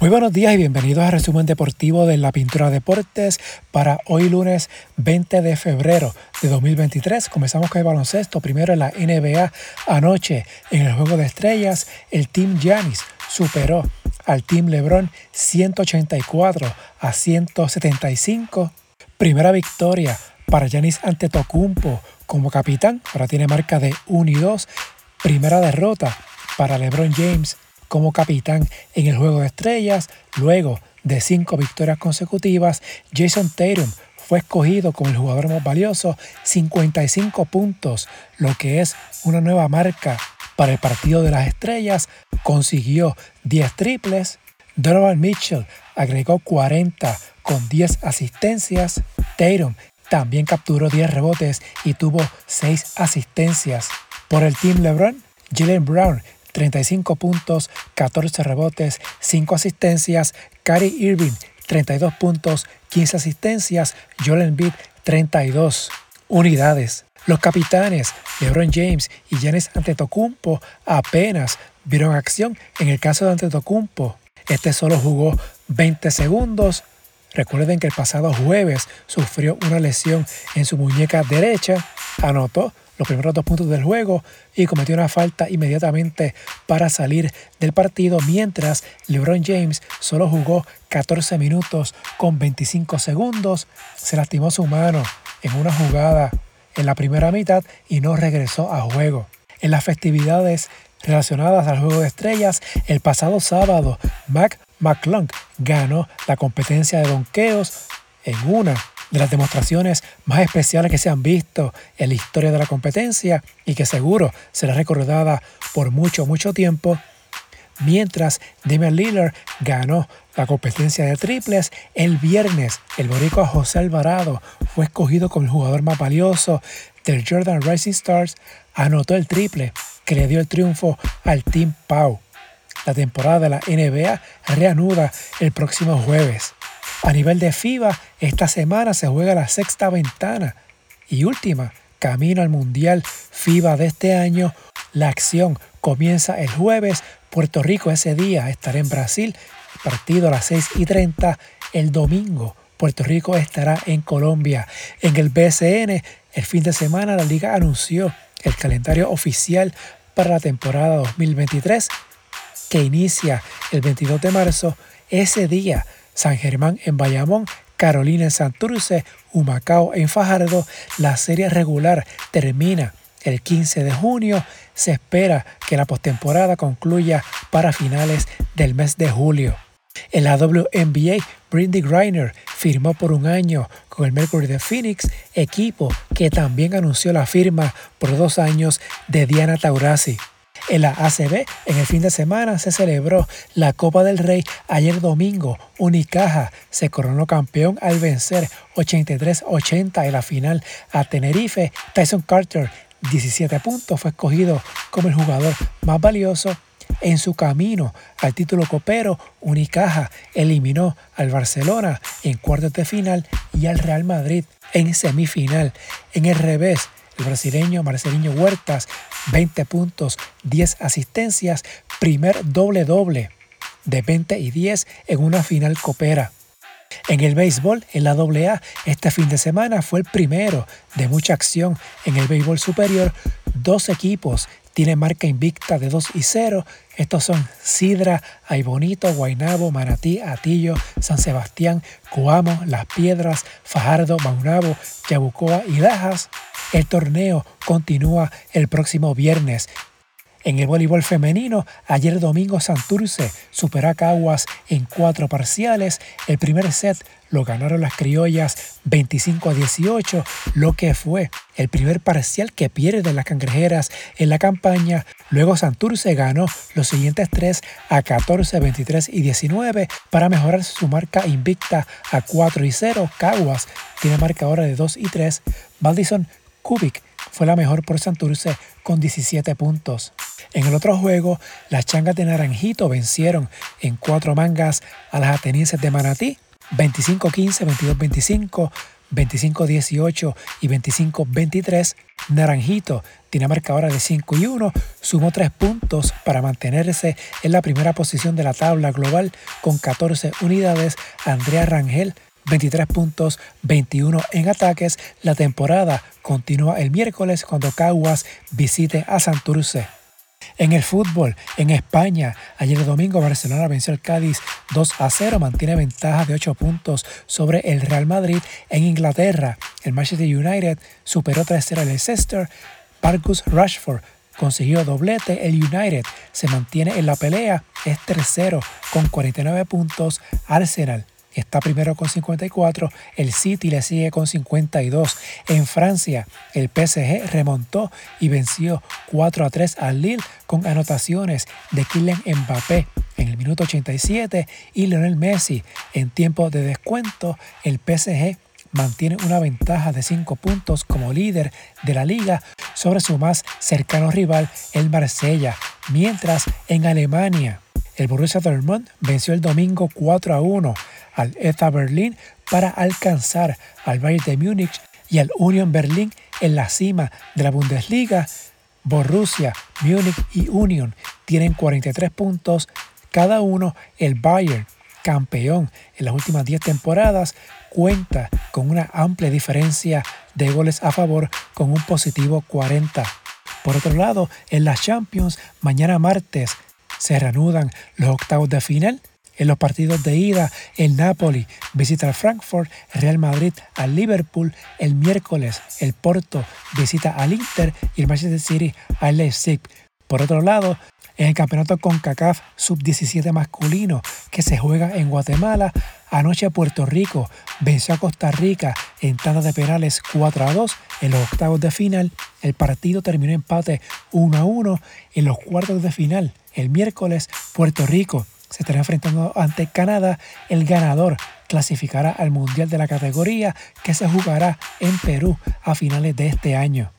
Muy buenos días y bienvenidos a Resumen Deportivo de la Pintura Deportes para hoy lunes 20 de febrero de 2023. Comenzamos con el baloncesto. Primero en la NBA anoche en el Juego de Estrellas, el Team Giannis superó al Team LeBron 184 a 175. Primera victoria para Giannis Antetokounmpo como capitán. Ahora tiene marca de 1 y 2. Primera derrota para LeBron James como capitán en el Juego de Estrellas. Luego de cinco victorias consecutivas, Jason Tatum fue escogido como el jugador más valioso, 55 puntos, lo que es una nueva marca para el partido de las estrellas. Consiguió 10 triples. Donovan Mitchell agregó 40 con 10 asistencias. Tatum también capturó 10 rebotes y tuvo 6 asistencias. Por el Team LeBron, Jalen Brown 35 puntos, 14 rebotes, 5 asistencias. Cary Irving, 32 puntos, 15 asistencias. Joel Embiid, 32 unidades. Los capitanes LeBron James y Giannis Antetokounmpo apenas vieron acción. En el caso de Antetokounmpo, este solo jugó 20 segundos. Recuerden que el pasado jueves sufrió una lesión en su muñeca derecha. Anotó los primeros dos puntos del juego y cometió una falta inmediatamente para salir del partido, mientras LeBron James solo jugó 14 minutos con 25 segundos, se lastimó su mano en una jugada en la primera mitad y no regresó a juego. En las festividades relacionadas al juego de estrellas, el pasado sábado, Mac McClung ganó la competencia de donqueos en una de las demostraciones más especiales que se han visto en la historia de la competencia y que seguro será recordada por mucho, mucho tiempo. Mientras Damian Lillard ganó la competencia de triples, el viernes el boricua José Alvarado fue escogido como el jugador más valioso del Jordan Rising Stars, anotó el triple que le dio el triunfo al Team Pau. La temporada de la NBA reanuda el próximo jueves. A nivel de FIBA, esta semana se juega la sexta ventana y última, camino al Mundial FIBA de este año. La acción comienza el jueves. Puerto Rico ese día estará en Brasil. Partido a las 6 y 30. El domingo Puerto Rico estará en Colombia. En el BCN, el fin de semana la liga anunció el calendario oficial para la temporada 2023 que inicia el 22 de marzo. Ese día San Germán en Bayamón, Carolina en Santurce, Humacao en Fajardo. La serie regular termina el 15 de junio. Se espera que la postemporada concluya para finales del mes de julio. En la WNBA, Brindy Griner firmó por un año con el Mercury de Phoenix, equipo que también anunció la firma por dos años de Diana Taurasi. En la ACB, en el fin de semana, se celebró la Copa del Rey. Ayer domingo, Unicaja se coronó campeón al vencer 83-80 en la final a Tenerife. Tyson Carter, 17 puntos, fue escogido como el jugador más valioso. En su camino al título copero, Unicaja eliminó al Barcelona en cuartos de final y al Real Madrid en semifinal. En el revés, el brasileño Marcelinho Huertas, 20 puntos, 10 asistencias, primer doble-doble de 20 y 10 en una final copera. En el béisbol, en la AA, este fin de semana fue el primero de mucha acción en el béisbol superior. Dos equipos tienen marca invicta de 2 y 0. Estos son Sidra, Aybonito, Guainabo, Manatí, Atillo, San Sebastián, Coamo, Las Piedras, Fajardo, Maunabo, Yabucoa y Lajas. El torneo continúa el próximo viernes. En el voleibol femenino, ayer domingo Santurce superó a Caguas en cuatro parciales. El primer set lo ganaron las criollas 25 a 18, lo que fue el primer parcial que pierden las cangrejeras en la campaña. Luego Santurce ganó los siguientes tres a 14, 23 y 19 para mejorar su marca invicta a 4 y 0. Caguas tiene marca ahora de 2 y 3. Valdison Kubik fue la mejor por Santurce con 17 puntos. En el otro juego, las changas de Naranjito vencieron en cuatro mangas a las atenienses de Manatí, 25-15, 22-25, 25-18 y 25-23. Naranjito tiene marcadora de 5 y 1, sumó 3 puntos para mantenerse en la primera posición de la tabla global con 14 unidades. Andrea Rangel 23 puntos, 21 en ataques. La temporada continúa el miércoles cuando Caguas visite a Santurce. En el fútbol, en España, ayer domingo Barcelona venció al Cádiz 2 a 0, mantiene ventaja de 8 puntos sobre el Real Madrid. En Inglaterra, el Manchester United superó 3-0 al Leicester. Marcus Rashford consiguió doblete. El United se mantiene en la pelea, es tercero con 49 puntos. Arsenal está primero con 54, el City le sigue con 52. En Francia, el PSG remontó y venció 4 a 3 al Lille con anotaciones de Kylian Mbappé en el minuto 87 y Lionel Messi en tiempo de descuento. El PSG mantiene una ventaja de 5 puntos como líder de la liga sobre su más cercano rival, el Marsella, mientras en Alemania el Borussia Dortmund venció el domingo 4 a 1 al ETA Berlín para alcanzar al Bayern de Múnich y al Union Berlin en la cima de la Bundesliga. Borussia, Múnich y Union tienen 43 puntos cada uno. El Bayern, campeón en las últimas 10 temporadas, cuenta con una amplia diferencia de goles a favor con un positivo 40. Por otro lado, en la Champions, mañana martes se reanudan los octavos de final. En los partidos de ida, el Napoli visita al Frankfurt, Real Madrid al Liverpool, el miércoles el Porto visita al Inter y el Manchester City al Leipzig. Por otro lado, en el campeonato CONCACAF Sub-17 masculino que se juega en Guatemala, anoche Puerto Rico venció a Costa Rica en tanda de penales 4 a 2 en los octavos de final. El partido terminó empate 1 a 1 en los cuartos de final. El miércoles, Puerto Rico se estará enfrentando ante Canadá. El ganador clasificará al Mundial de la categoría que se jugará en Perú a finales de este año.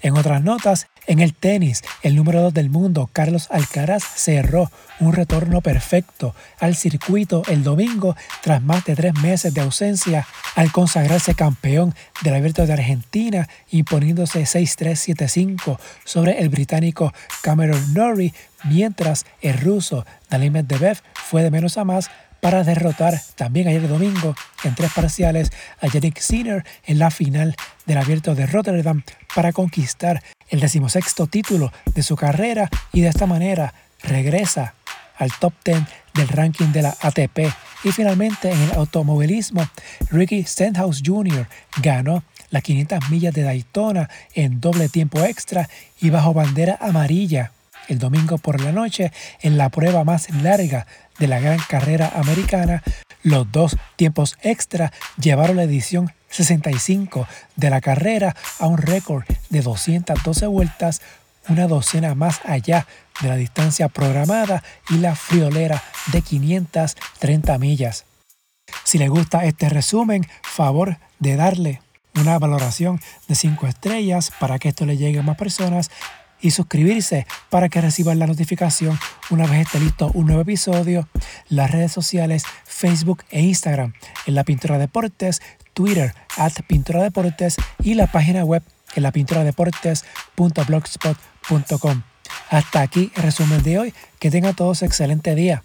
En otras notas, en el tenis, el número 2 del mundo, Carlos Alcaraz, cerró un retorno perfecto al circuito el domingo tras más de tres meses de ausencia al consagrarse campeón del Abierto de Argentina, imponiéndose 6-3-7-5 sobre el británico Cameron Norrie, mientras el ruso Daniil Medvedev fue de menos a más para derrotar también ayer domingo en tres parciales a Yannick Sinner en la final del Abierto de Rotterdam para conquistar el decimosexto título de su carrera y de esta manera regresa al top 10 del ranking de la ATP. Y finalmente en el automovilismo, Ricky Stenhouse Jr. ganó las 500 millas de Daytona en doble tiempo extra y bajo bandera amarilla el domingo por la noche en la prueba más larga de la gran carrera americana, los dos tiempos extra llevaron la edición 65 de la carrera a un récord de 212 vueltas, una docena más allá de la distancia programada y la friolera de 530 millas. Si le gusta este resumen, favor de darle una valoración de 5 estrellas para que esto le llegue a más personas y suscribirse para que reciban la notificación una vez esté listo un nuevo episodio. Las redes sociales Facebook e Instagram en la Pintura Deportes, Twitter at Pintura Deportes y la página web en la Hasta aquí el resumen de hoy. Que tengan todos excelente día.